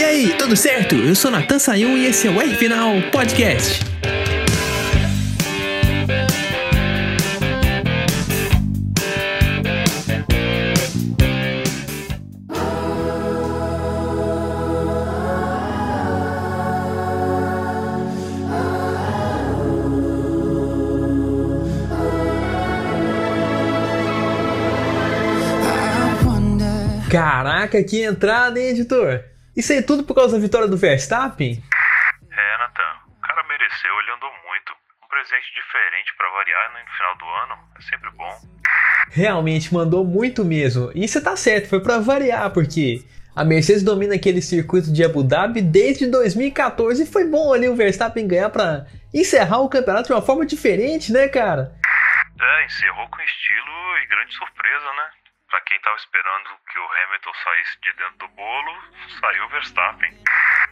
E aí, tudo certo? Eu sou Natan Sayun e esse é o R Final Podcast. Caraca, que entrada, hein, editor? Isso aí tudo por causa da vitória do Verstappen? É, Nathan, o cara mereceu, ele andou muito. Um presente diferente para variar no final do ano, é sempre bom. Realmente mandou muito mesmo. E você tá certo, foi para variar, porque a Mercedes domina aquele circuito de Abu Dhabi desde 2014 e foi bom ali o Verstappen ganhar para encerrar o campeonato de uma forma diferente, né, cara? É, encerrou com estilo e grande surpresa, né? Pra quem tava esperando que o Hamilton saísse de dentro do bolo, saiu o Verstappen.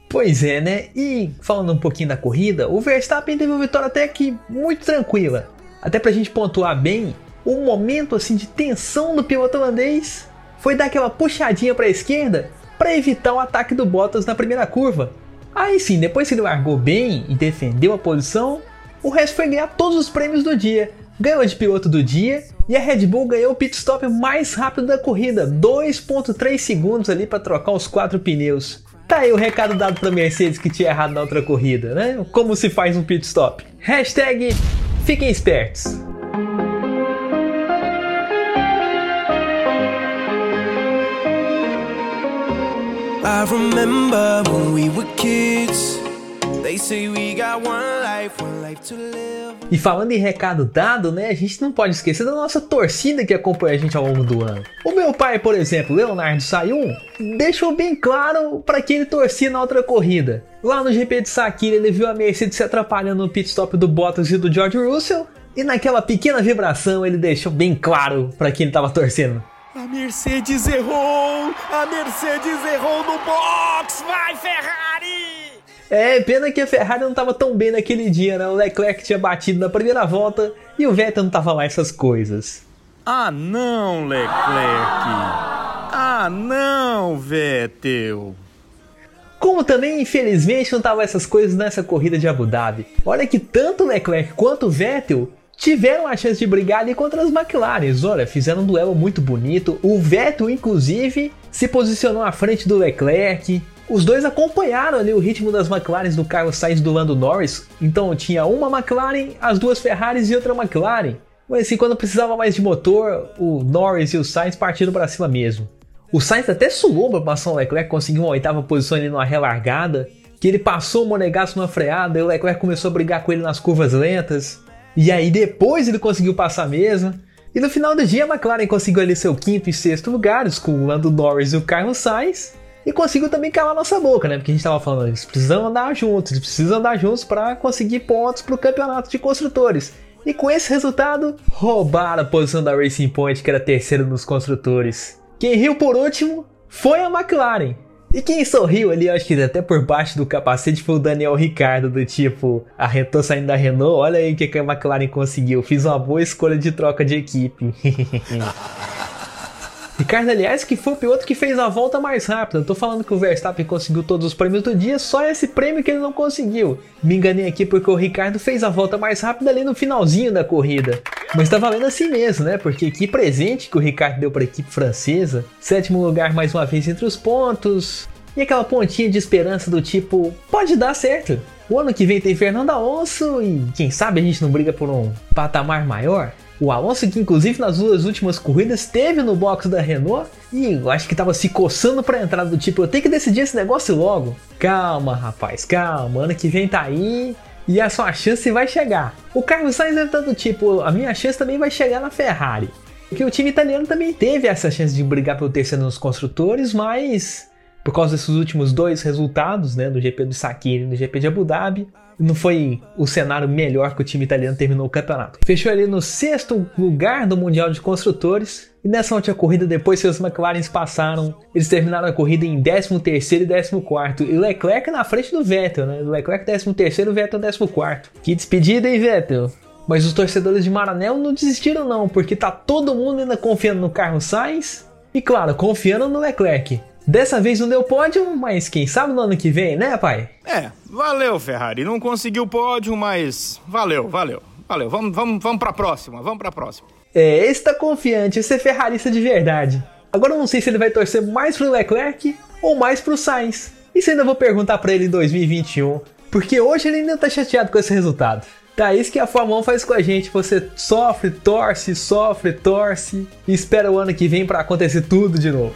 Pois é, né? E falando um pouquinho da corrida, o Verstappen teve uma vitória até que muito tranquila. Até pra gente pontuar bem, o momento assim de tensão do piloto holandês foi dar aquela puxadinha para a esquerda para evitar o ataque do Bottas na primeira curva. Aí sim, depois que ele largou bem e defendeu a posição, o resto foi ganhar todos os prêmios do dia. Ganhou de piloto do dia e a Red Bull ganhou o pit stop mais rápido da corrida, 2.3 segundos ali para trocar os quatro pneus. Tá aí o recado dado para Mercedes que tinha errado na outra corrida, né? Como se faz um pit stop. Hashtag fiquem espertos. I remember when we were kids. E falando em recado dado, né, a gente não pode esquecer da nossa torcida que acompanha a gente ao longo do ano. O meu pai, por exemplo, Leonardo Sayun, deixou bem claro para que ele torcia na outra corrida. Lá no GP de Sakira, ele viu a Mercedes se atrapalhando no pit stop do Bottas e do George Russell, e naquela pequena vibração ele deixou bem claro para quem ele estava torcendo. A Mercedes errou! A Mercedes errou no box! Vai, Ferrari! É, pena que a Ferrari não estava tão bem naquele dia, né? O Leclerc tinha batido na primeira volta e o Vettel não tava lá essas coisas. Ah não, Leclerc! Ah não, Vettel! Como também, infelizmente, não tava essas coisas nessa corrida de Abu Dhabi. Olha que tanto o Leclerc quanto o Vettel tiveram a chance de brigar ali contra as McLarens. Olha, fizeram um duelo muito bonito. O Vettel, inclusive, se posicionou à frente do Leclerc. Os dois acompanharam ali o ritmo das McLarens do Carlos Sainz do Lando Norris. Então tinha uma McLaren, as duas Ferraris e outra McLaren. Mas assim, quando precisava mais de motor, o Norris e o Sainz partiram para cima mesmo. O Sainz até suou para passar o Leclerc, conseguiu uma oitava posição ali numa relargada. Que ele passou o Monegasso numa freada e o Leclerc começou a brigar com ele nas curvas lentas. E aí depois ele conseguiu passar mesmo. E no final do dia a McLaren conseguiu ali seu quinto e sexto lugares com o Lando Norris e o Carlos Sainz. E conseguiu também calar nossa boca, né? Porque a gente tava falando, eles precisam andar juntos, eles precisam andar juntos para conseguir pontos para o campeonato de construtores. E com esse resultado, roubaram a posição da Racing Point, que era terceira nos construtores. Quem riu por último foi a McLaren. E quem sorriu ali, acho que até por baixo do capacete, foi o Daniel Ricardo, do tipo, a tô saindo da Renault, olha aí o que a McLaren conseguiu, fiz uma boa escolha de troca de equipe. Ricardo, aliás, que foi o piloto que fez a volta mais rápida. Eu tô falando que o Verstappen conseguiu todos os prêmios do dia, só esse prêmio que ele não conseguiu. Me enganei aqui porque o Ricardo fez a volta mais rápida ali no finalzinho da corrida. Mas tá valendo assim mesmo, né? Porque que presente que o Ricardo deu para a equipe francesa. Sétimo lugar mais uma vez entre os pontos. E aquela pontinha de esperança do tipo, pode dar certo. O ano que vem tem Fernando Alonso e quem sabe a gente não briga por um patamar maior? O Alonso, que inclusive nas duas últimas corridas teve no box da Renault e eu acho que estava se coçando para entrar do tipo, eu tenho que decidir esse negócio logo. Calma, rapaz, calma, ano que vem tá aí e a sua chance vai chegar. O Carlos Sainz deve estar do tipo, a minha chance também vai chegar na Ferrari. Porque o time italiano também teve essa chance de brigar pelo terceiro nos construtores, mas por causa desses últimos dois resultados, né, do GP do Sakira e do GP de Abu Dhabi, não foi o cenário melhor que o time italiano terminou o campeonato. Fechou ali no sexto lugar do Mundial de Construtores. E nessa última corrida, depois os McLarens passaram, eles terminaram a corrida em 13 terceiro e 14 quarto. E Leclerc na frente do Vettel, né? Leclerc 13 terceiro, Vettel 14 quarto. Que despedida, hein, Vettel? Mas os torcedores de Maranello não desistiram não, porque tá todo mundo ainda confiando no Carlos Sainz e claro, confiando no Leclerc. Dessa vez não deu pódio, mas quem sabe no ano que vem, né, pai? É, valeu, Ferrari. Não conseguiu pódio, mas valeu, valeu. Valeu, vamos, vamos, vamos pra próxima, vamos pra próxima. É, esse tá confiante, esse é ferrarista de verdade. Agora eu não sei se ele vai torcer mais pro Leclerc ou mais pro Sainz. Isso ainda vou perguntar para ele em 2021, porque hoje ele ainda tá chateado com esse resultado. Tá, isso que a Fórmula 1 faz com a gente. Você sofre, torce, sofre, torce e espera o ano que vem para acontecer tudo de novo.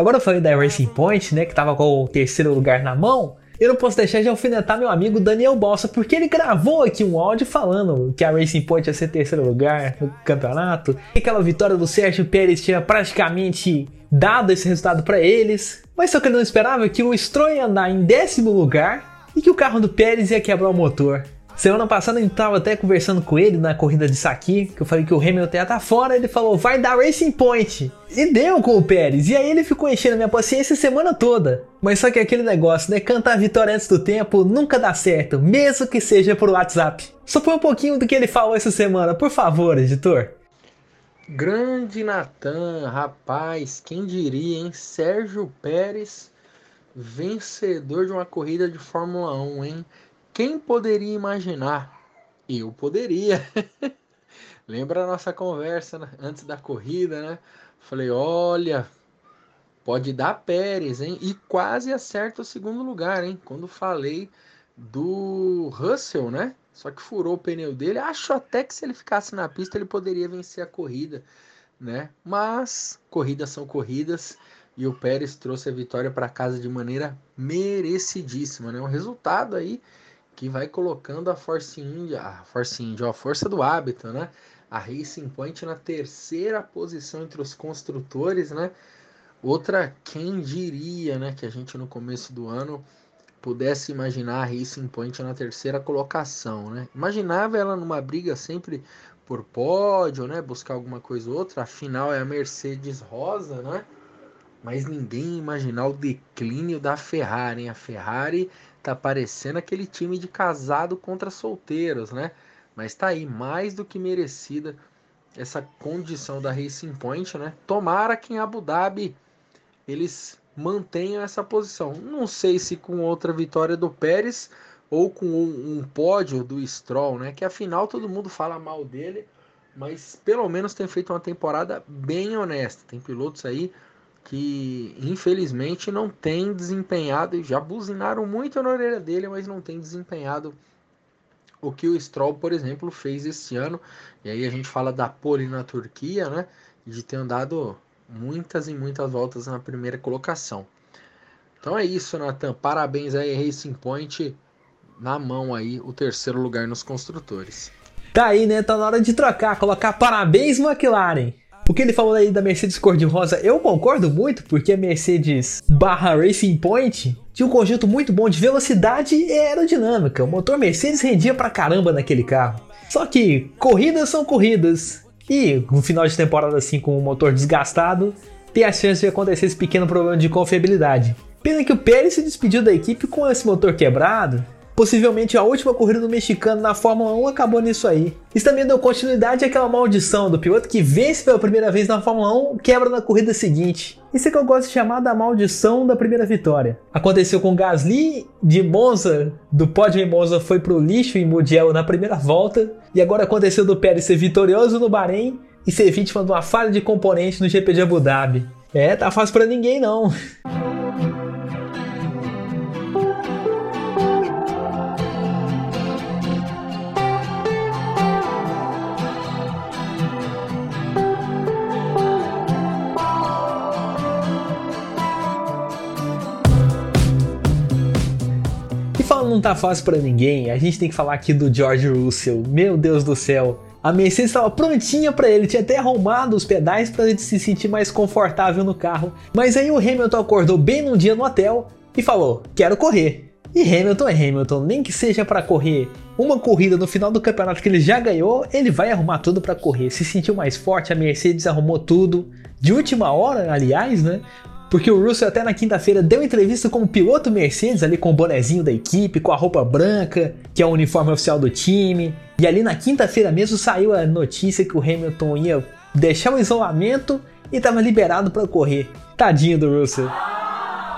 Agora eu falei da Racing Point, né, que tava com o terceiro lugar na mão. Eu não posso deixar de alfinetar meu amigo Daniel Bossa, porque ele gravou aqui um áudio falando que a Racing Point ia ser terceiro lugar no campeonato. E aquela vitória do Sérgio Pérez tinha praticamente dado esse resultado para eles. Mas só que ele não esperava que o Stroll ia andar em décimo lugar e que o carro do Pérez ia quebrar o motor. Semana passada a gente tava até conversando com ele na corrida de Saki, que eu falei que o Hamilton ia tá fora, ele falou, vai dar Racing Point. E deu com o Pérez, e aí ele ficou enchendo minha paciência a semana toda. Mas só que aquele negócio, né, cantar a vitória antes do tempo nunca dá certo, mesmo que seja por WhatsApp. Só põe um pouquinho do que ele falou essa semana, por favor, editor. Grande Natan, rapaz, quem diria, hein? Sérgio Pérez, vencedor de uma corrida de Fórmula 1, hein? Quem poderia imaginar? Eu poderia. Lembra a nossa conversa né? antes da corrida, né? Falei, olha, pode dar Pérez, hein? E quase acerta o segundo lugar, hein? Quando falei do Russell, né? Só que furou o pneu dele. Acho até que se ele ficasse na pista ele poderia vencer a corrida, né? Mas corridas são corridas e o Pérez trouxe a vitória para casa de maneira merecidíssima, né? Um resultado aí que vai colocando a Force India, a Force India, a força do hábito, né? A Racing Point na terceira posição entre os construtores, né? Outra, quem diria, né, que a gente no começo do ano pudesse imaginar a Racing Point na terceira colocação, né? Imaginava ela numa briga sempre por pódio, né? Buscar alguma coisa ou outra. Afinal é a Mercedes rosa, né? Mas ninguém imaginar o declínio da Ferrari, hein? A Ferrari tá parecendo aquele time de casado contra solteiros, né? Mas tá aí mais do que merecida essa condição da Racing Point, né? Tomara que em Abu Dhabi eles mantenham essa posição. Não sei se com outra vitória do Pérez ou com um, pódio do Stroll, né? Que afinal todo mundo fala mal dele, mas pelo menos tem feito uma temporada bem honesta. Tem pilotos aí que infelizmente não tem desempenhado, já buzinaram muito na orelha dele, mas não tem desempenhado o que o Stroll, por exemplo, fez esse ano. E aí a gente fala da pole na Turquia, né? De ter andado muitas e muitas voltas na primeira colocação. Então é isso, Nathan. Parabéns aí, Racing Point. Na mão aí, o terceiro lugar nos construtores. Tá aí, né? Tá na hora de trocar, colocar parabéns, McLaren. O que ele falou aí da Mercedes cor-de-rosa, eu concordo muito, porque a Mercedes barra Racing Point tinha um conjunto muito bom de velocidade e aerodinâmica. O motor Mercedes rendia pra caramba naquele carro. Só que corridas são corridas. E no final de temporada assim com o motor desgastado, tem a chance de acontecer esse pequeno problema de confiabilidade. Pena que o Pérez se despediu da equipe com esse motor quebrado Possivelmente a última corrida do mexicano na Fórmula 1 acabou nisso aí. Isso também deu continuidade àquela maldição do piloto que vence pela primeira vez na Fórmula 1 quebra na corrida seguinte. Isso é que eu gosto de chamar da maldição da primeira vitória. Aconteceu com Gasly de Monza, do pódio em Monza foi pro lixo em Mugello na primeira volta, e agora aconteceu do Pérez ser vitorioso no Bahrein e ser vítima de uma falha de componente no GP de Abu Dhabi. É, tá fácil para ninguém não. não tá fácil para ninguém, a gente tem que falar aqui do George Russell. Meu Deus do céu. A Mercedes estava prontinha para ele, tinha até arrumado os pedais para ele se sentir mais confortável no carro. Mas aí o Hamilton acordou bem num dia no hotel e falou: "Quero correr". E Hamilton é Hamilton, nem que seja para correr uma corrida no final do campeonato que ele já ganhou, ele vai arrumar tudo para correr. Se sentiu mais forte, a Mercedes arrumou tudo. De última hora, aliás, né? Porque o Russell até na quinta-feira deu entrevista como piloto Mercedes ali com o bonezinho da equipe, com a roupa branca, que é o uniforme oficial do time. E ali na quinta-feira mesmo saiu a notícia que o Hamilton ia deixar o isolamento e estava liberado para correr. Tadinho do Russell.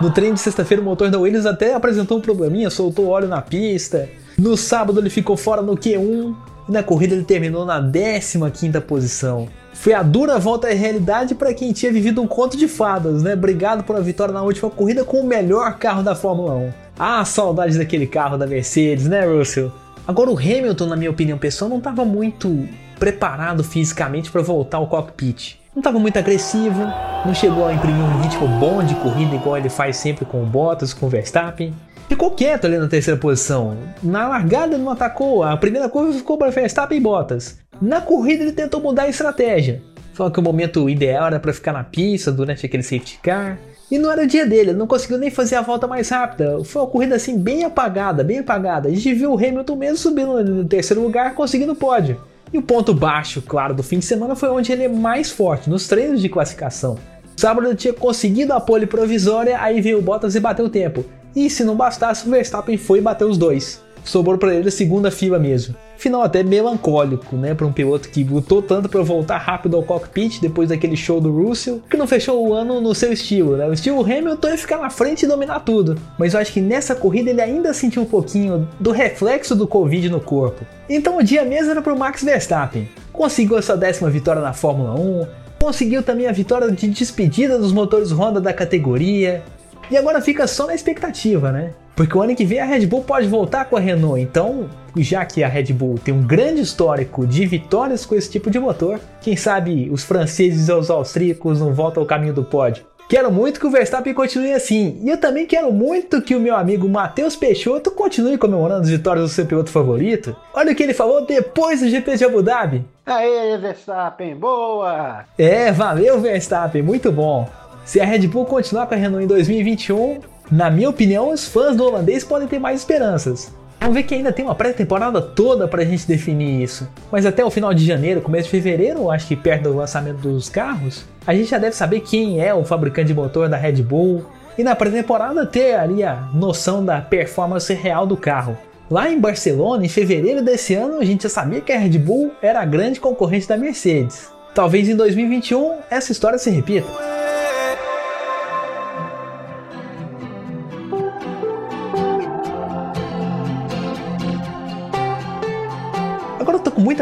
No treino de sexta-feira, o motor da Williams até apresentou um probleminha, soltou óleo na pista. No sábado, ele ficou fora no Q1 e na corrida ele terminou na 15 posição. Foi a dura volta à realidade para quem tinha vivido um conto de fadas, né? Obrigado por a vitória na última corrida com o melhor carro da Fórmula 1. Ah, saudades daquele carro da Mercedes, né, Russell? Agora o Hamilton, na minha opinião pessoal, não estava muito preparado fisicamente para voltar ao cockpit. Não estava muito agressivo, não chegou a imprimir um ritmo bom de corrida igual ele faz sempre com o Bottas, com o Verstappen. Ficou quieto ali na terceira posição. Na largada ele não atacou, a primeira curva ficou para Verstappen e Bottas. Na corrida ele tentou mudar a estratégia. Falou que o momento ideal era para ficar na pista durante aquele safety car. E não era o dia dele, ele não conseguiu nem fazer a volta mais rápida. Foi uma corrida assim bem apagada, bem apagada. A gente viu o Hamilton mesmo subindo no terceiro lugar, conseguindo o pódio. E o ponto baixo, claro, do fim de semana foi onde ele é mais forte, nos treinos de classificação. Sábado ele tinha conseguido a pole provisória, aí veio o Bottas e bateu o tempo. E se não bastasse, o Verstappen foi e bateu os dois sobrou para ele a segunda fila mesmo. Final até melancólico, né, para um piloto que lutou tanto para voltar rápido ao cockpit depois daquele show do Russell, que não fechou o ano no seu estilo, né? O estilo Hamilton é ficar na frente e dominar tudo. Mas eu acho que nessa corrida ele ainda sentiu um pouquinho do reflexo do Covid no corpo. Então o dia mesmo era para o Max Verstappen. Conseguiu a sua décima vitória na Fórmula 1, conseguiu também a vitória de despedida dos motores Honda da categoria. E agora fica só na expectativa, né? Porque o ano que vem a Red Bull pode voltar com a Renault, então, já que a Red Bull tem um grande histórico de vitórias com esse tipo de motor, quem sabe os franceses ou os austríacos não voltam ao caminho do pódio. Quero muito que o Verstappen continue assim, e eu também quero muito que o meu amigo Matheus Peixoto continue comemorando as vitórias do seu piloto favorito. Olha o que ele falou depois do GP de Abu Dhabi. Aê, Verstappen, boa! É, valeu Verstappen, muito bom. Se a Red Bull continuar com a Renault em 2021, na minha opinião, os fãs do holandês podem ter mais esperanças. Vamos ver que ainda tem uma pré-temporada toda para a gente definir isso. Mas até o final de janeiro, começo de fevereiro, acho que perto do lançamento dos carros, a gente já deve saber quem é o fabricante de motor da Red Bull. E na pré-temporada ter ali a noção da performance real do carro. Lá em Barcelona, em fevereiro desse ano, a gente já sabia que a Red Bull era a grande concorrente da Mercedes. Talvez em 2021 essa história se repita.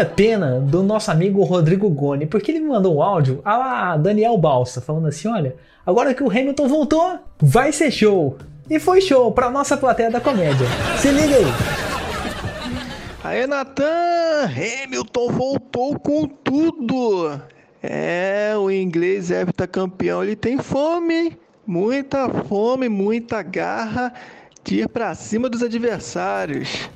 Muita pena do nosso amigo Rodrigo Goni, porque ele me mandou um áudio a Daniel Balsa, falando assim: olha, agora que o Hamilton voltou, vai ser show. E foi show pra nossa plateia da comédia. Se liga aí. Aí, Natan, Hamilton voltou com tudo. É, o inglês é campeão, ele tem fome, muita fome, muita garra de ir pra cima dos adversários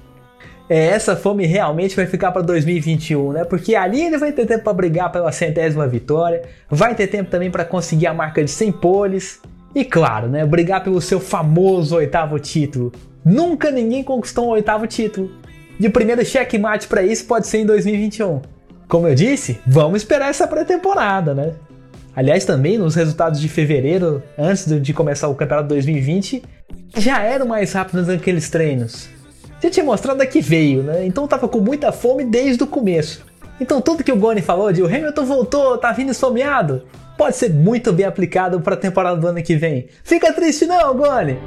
é, essa fome realmente vai ficar para 2021, né? Porque ali ele vai ter tempo para brigar pela centésima vitória, vai ter tempo também para conseguir a marca de 100 poles e, claro, né, brigar pelo seu famoso oitavo título. Nunca ninguém conquistou um oitavo título. E o primeiro checkmate para isso pode ser em 2021. Como eu disse, vamos esperar essa pré-temporada, né? Aliás, também nos resultados de fevereiro, antes de começar o campeonato 2020, já eram mais rápidos naqueles treinos já tinha mostrado a que veio, né? Então tava com muita fome desde o começo. Então tudo que o Goni falou de o Hamilton voltou, tá vindo esfomeado, pode ser muito bem aplicado para a temporada do ano que vem. Fica triste não, Goni.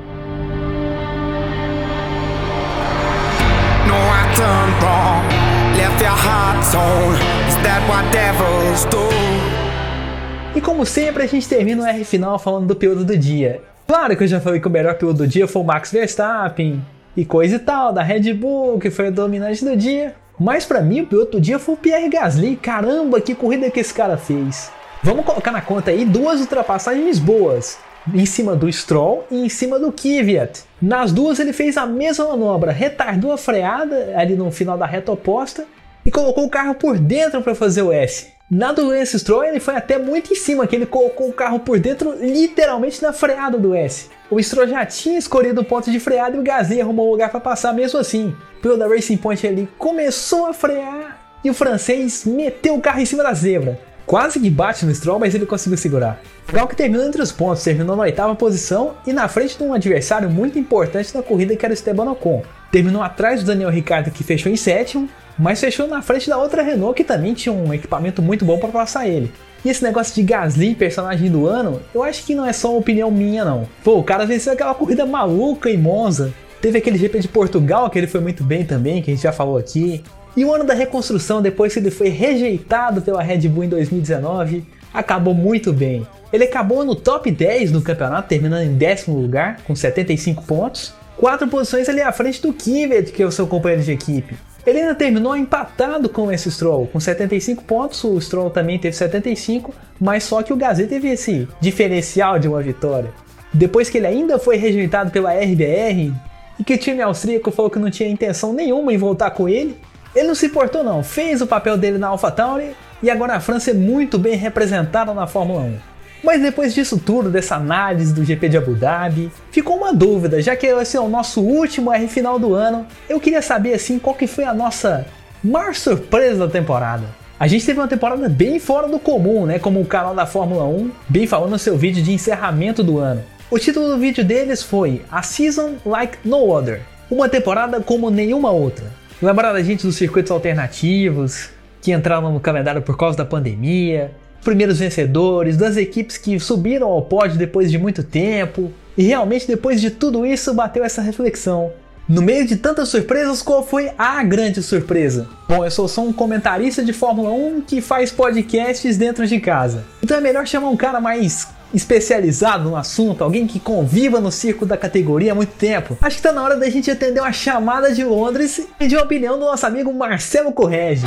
E como sempre, a gente termina o R final falando do piloto do dia. Claro que eu já falei que o melhor piloto do dia foi o Max Verstappen, e coisa e tal, da Red Bull, que foi a dominante do dia. Mas para mim, o piloto do dia foi o Pierre Gasly. Caramba, que corrida que esse cara fez. Vamos colocar na conta aí duas ultrapassagens boas. Em cima do Stroll e em cima do Kvyat. Nas duas ele fez a mesma manobra, retardou a freada ali no final da reta oposta e colocou o carro por dentro para fazer o S. Na do Lance Stroll ele foi até muito em cima, que ele colocou o carro por dentro literalmente na freada do S. O Stroll já tinha escolhido o ponto de freada e o Gasly arrumou um lugar para passar mesmo assim. O piloto da Racing Point ali começou a frear e o francês meteu o carro em cima da zebra. Quase que bate no Stroll, mas ele conseguiu segurar. O que terminou entre os pontos, terminou na oitava posição e na frente de um adversário muito importante na corrida que era o Esteban Ocon. Terminou atrás do Daniel Ricciardo que fechou em sétimo, mas fechou na frente da outra Renault que também tinha um equipamento muito bom para passar ele. E esse negócio de Gasly, personagem do ano, eu acho que não é só uma opinião minha não. Pô, o cara venceu aquela corrida maluca em Monza. Teve aquele GP de Portugal que ele foi muito bem também, que a gente já falou aqui. E o ano da reconstrução, depois que ele foi rejeitado pela Red Bull em 2019, acabou muito bem. Ele acabou no top 10 no campeonato, terminando em décimo lugar, com 75 pontos. Quatro posições ali à frente do Kvyat, que é o seu companheiro de equipe. Ele ainda terminou empatado com esse Stroll, com 75 pontos, o Stroll também teve 75, mas só que o Gasly teve esse diferencial de uma vitória. Depois que ele ainda foi rejeitado pela RBR, e que o time austríaco falou que não tinha intenção nenhuma em voltar com ele, ele não se importou não, fez o papel dele na AlphaTauri e agora a França é muito bem representada na Fórmula 1. Mas depois disso tudo, dessa análise do GP de Abu Dhabi, ficou uma dúvida, já que esse é o nosso último R final do ano, eu queria saber assim qual que foi a nossa maior surpresa da temporada. A gente teve uma temporada bem fora do comum, né? Como o canal da Fórmula 1 bem falou no seu vídeo de encerramento do ano. O título do vídeo deles foi A Season Like No Other, uma temporada como nenhuma outra. Lembraram a gente dos circuitos alternativos, que entraram no calendário por causa da pandemia, primeiros vencedores, das equipes que subiram ao pódio depois de muito tempo. E realmente depois de tudo isso bateu essa reflexão. No meio de tantas surpresas, qual foi a grande surpresa? Bom, eu sou só um comentarista de Fórmula 1 que faz podcasts dentro de casa. Então é melhor chamar um cara mais especializado no assunto, alguém que conviva no circo da categoria há muito tempo. Acho que tá na hora da gente atender uma chamada de Londres e pedir a opinião do nosso amigo Marcelo Correge.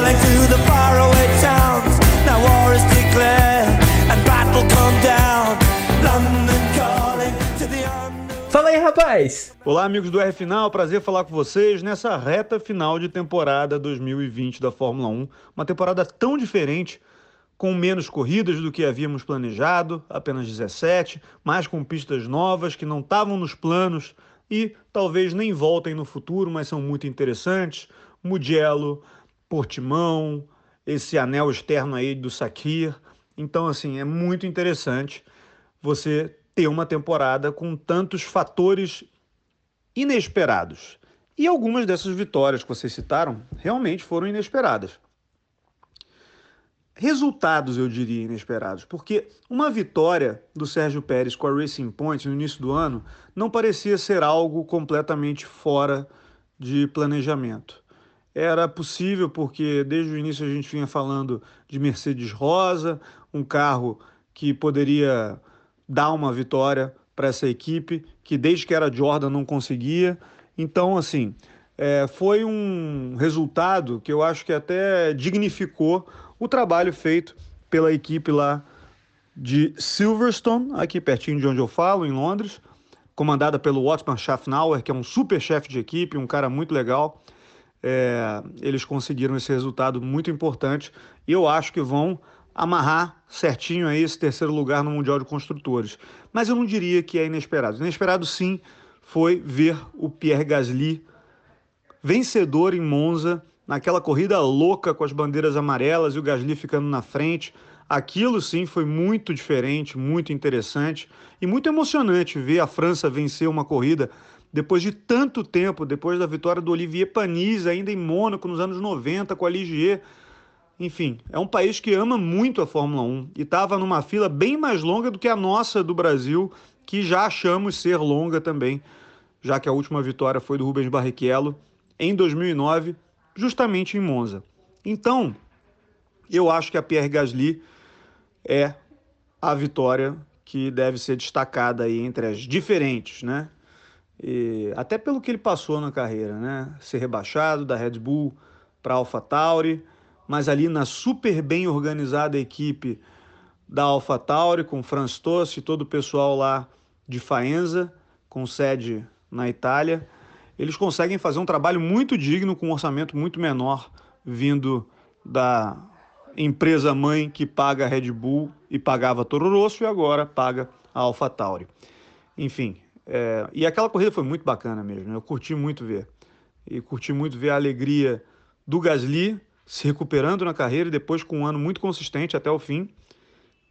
Calling through the faraway towns. Now war is declared and battle come down. London calling to the Fala aí, rapaz! Olá, amigos do R Final, prazer falar com vocês nessa reta final de temporada 2020 da Fórmula 1. Uma temporada tão diferente, com menos corridas do que havíamos planejado, apenas 17, mas com pistas novas que não estavam nos planos e talvez nem voltem no futuro, mas são muito interessantes. Mugello, Portimão, esse anel externo aí do Sakir. Então, assim, é muito interessante você ter uma temporada com tantos fatores inesperados. E algumas dessas vitórias que vocês citaram realmente foram inesperadas. Resultados, eu diria, inesperados, porque uma vitória do Sérgio Pérez com a Racing Point no início do ano não parecia ser algo completamente fora de planejamento era possível porque desde o início a gente vinha falando de Mercedes Rosa, um carro que poderia dar uma vitória para essa equipe, que desde que era Jordan não conseguia. Então, assim, é, foi um resultado que eu acho que até dignificou o trabalho feito pela equipe lá de Silverstone, aqui pertinho de onde eu falo, em Londres, comandada pelo Otmar Schaffnauer, que é um super chefe de equipe, um cara muito legal é, eles conseguiram esse resultado muito importante e eu acho que vão amarrar certinho aí esse terceiro lugar no Mundial de Construtores. Mas eu não diria que é inesperado. Inesperado sim foi ver o Pierre Gasly vencedor em Monza, naquela corrida louca com as bandeiras amarelas e o Gasly ficando na frente. Aquilo sim foi muito diferente, muito interessante e muito emocionante ver a França vencer uma corrida depois de tanto tempo, depois da vitória do Olivier Panis, ainda em Mônaco, nos anos 90, com a Ligier. Enfim, é um país que ama muito a Fórmula 1 e estava numa fila bem mais longa do que a nossa do Brasil, que já achamos ser longa também, já que a última vitória foi do Rubens Barrichello em 2009, justamente em Monza. Então, eu acho que a Pierre Gasly é a vitória que deve ser destacada aí entre as diferentes, né? E, até pelo que ele passou na carreira, né? Ser rebaixado da Red Bull para AlphaTauri, mas ali na super bem organizada equipe da AlphaTauri, com Franz Tost e todo o pessoal lá de Faenza, com sede na Itália, eles conseguem fazer um trabalho muito digno com um orçamento muito menor vindo da empresa mãe que paga a Red Bull e pagava Toro Rosso e agora paga a AlphaTauri. Enfim, é, e aquela corrida foi muito bacana mesmo, né? eu curti muito ver. E curti muito ver a alegria do Gasly se recuperando na carreira e depois com um ano muito consistente até o fim.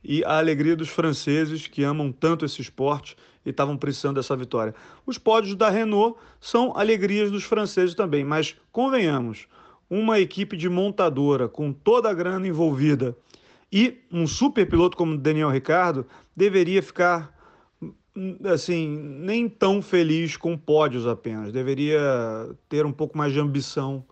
e a alegria dos franceses que amam tanto esse esporte e estavam precisando dessa vitória. Os pódios da Renault são alegrias dos franceses também, mas convenhamos, uma equipe de montadora com toda a grana envolvida e um super piloto como Daniel Ricardo deveria ficar assim, nem tão feliz com pódios apenas. Deveria ter um pouco mais de ambição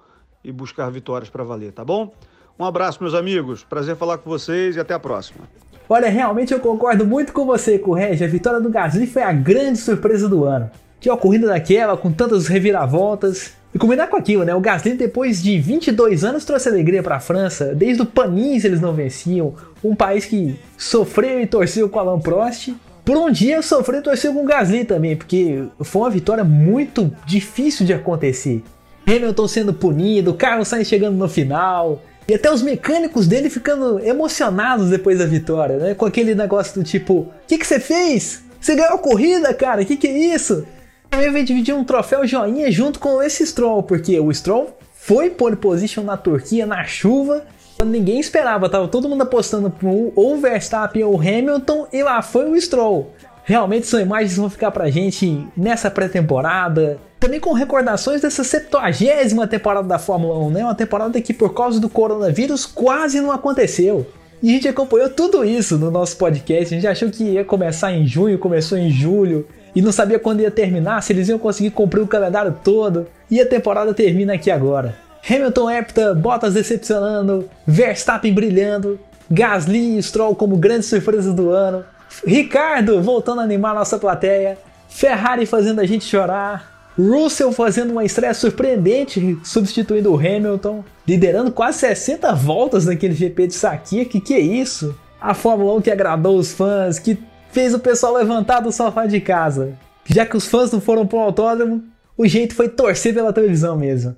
e buscar vitórias para valer, tá bom? Um abraço, meus amigos. Prazer falar com vocês e até a próxima. Olha, realmente eu concordo muito com você, Correge. A vitória do Gasly foi a grande surpresa do ano. Que uma corrida daquela, com tantas reviravoltas. E combinar com aquilo, né? O Gasly, depois de 22 anos, trouxe alegria para a França. Desde o Panis eles não venciam. Um país que sofreu e torceu com Alain Prost. Por um dia sofreu e torceu com o Gasly também, porque foi uma vitória muito difícil de acontecer. Hamilton sendo punido, Carlos Sainz chegando no final, e até os mecânicos dele ficando emocionados depois da vitória, né? Com aquele negócio do tipo: O que, que você fez? Você ganhou a corrida, cara? O que, que é isso? Também veio dividir um troféu joinha junto com esse Stroll, porque o Stroll foi pole position na Turquia na chuva, ninguém esperava, tava todo mundo apostando pro ou Verstappen ou Hamilton, e lá foi o Stroll. Realmente são imagens que vão ficar pra gente nessa pré-temporada. Também com recordações dessa 70 temporada da Fórmula 1, né? Uma temporada que por causa do coronavírus quase não aconteceu. E a gente acompanhou tudo isso no nosso podcast. A gente achou que ia começar em junho, começou em julho. E não sabia quando ia terminar, se eles iam conseguir cumprir o calendário todo. E a temporada termina aqui agora. Hamilton hepta, Bottas decepcionando, Verstappen brilhando, Gasly e Stroll como grandes surpresas do ano. Ricardo voltando a animar nossa plateia, Ferrari fazendo a gente chorar, Russell fazendo uma estreia surpreendente, substituindo o Hamilton, liderando quase 60 voltas naquele GP de Saquia, que que é isso? A Fórmula 1 que agradou os fãs, que fez o pessoal levantar do sofá de casa. Já que os fãs não foram pro autódromo, o jeito foi torcer pela televisão mesmo.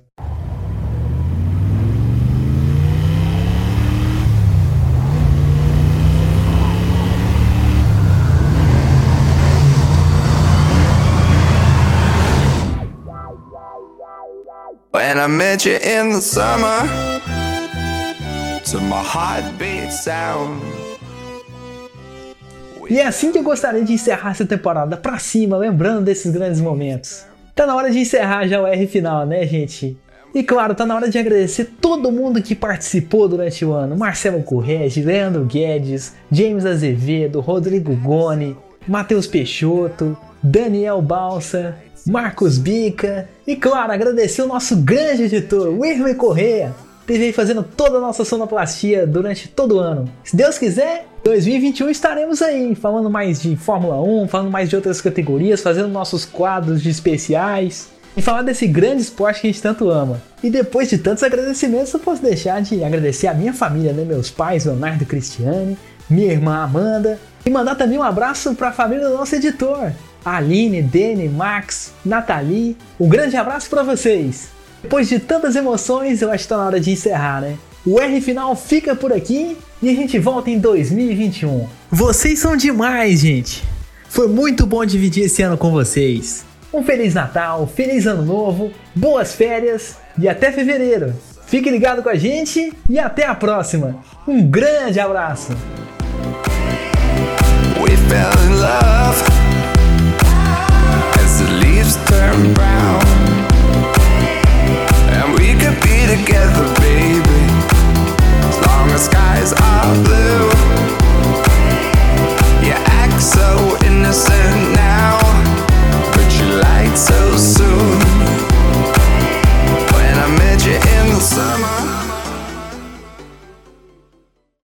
When I met you in the summer, to my heartbeat sound. E é assim que eu gostaria de encerrar essa temporada pra cima, lembrando desses grandes momentos. Tá na hora de encerrar já o R final, né, gente? E claro, tá na hora de agradecer todo mundo que participou durante o ano: Marcelo Correge, Leandro Guedes, James Azevedo, Rodrigo Goni, Matheus Peixoto, Daniel Balsa, Marcos Bica e, claro, agradecer o nosso grande editor, Wilmer Correia, que esteve fazendo toda a nossa sonoplastia durante todo o ano. Se Deus quiser, 2021 estaremos aí, falando mais de Fórmula 1, falando mais de outras categorias, fazendo nossos quadros de especiais e falar desse grande esporte que a gente tanto ama. E depois de tantos agradecimentos, eu posso deixar de agradecer a minha família, né? Meus pais, Leonardo e Cristiane, minha irmã Amanda, e mandar também um abraço para a família do nosso editor, Aline, Dene, Max, Nathalie. Um grande abraço para vocês! Depois de tantas emoções, eu acho que tá na hora de encerrar, né? O R final fica por aqui e a gente volta em 2021. Vocês são demais, gente! Foi muito bom dividir esse ano com vocês. Um Feliz Natal, Feliz Ano Novo, boas férias e até fevereiro. Fique ligado com a gente e até a próxima. Um grande abraço! Turn brown.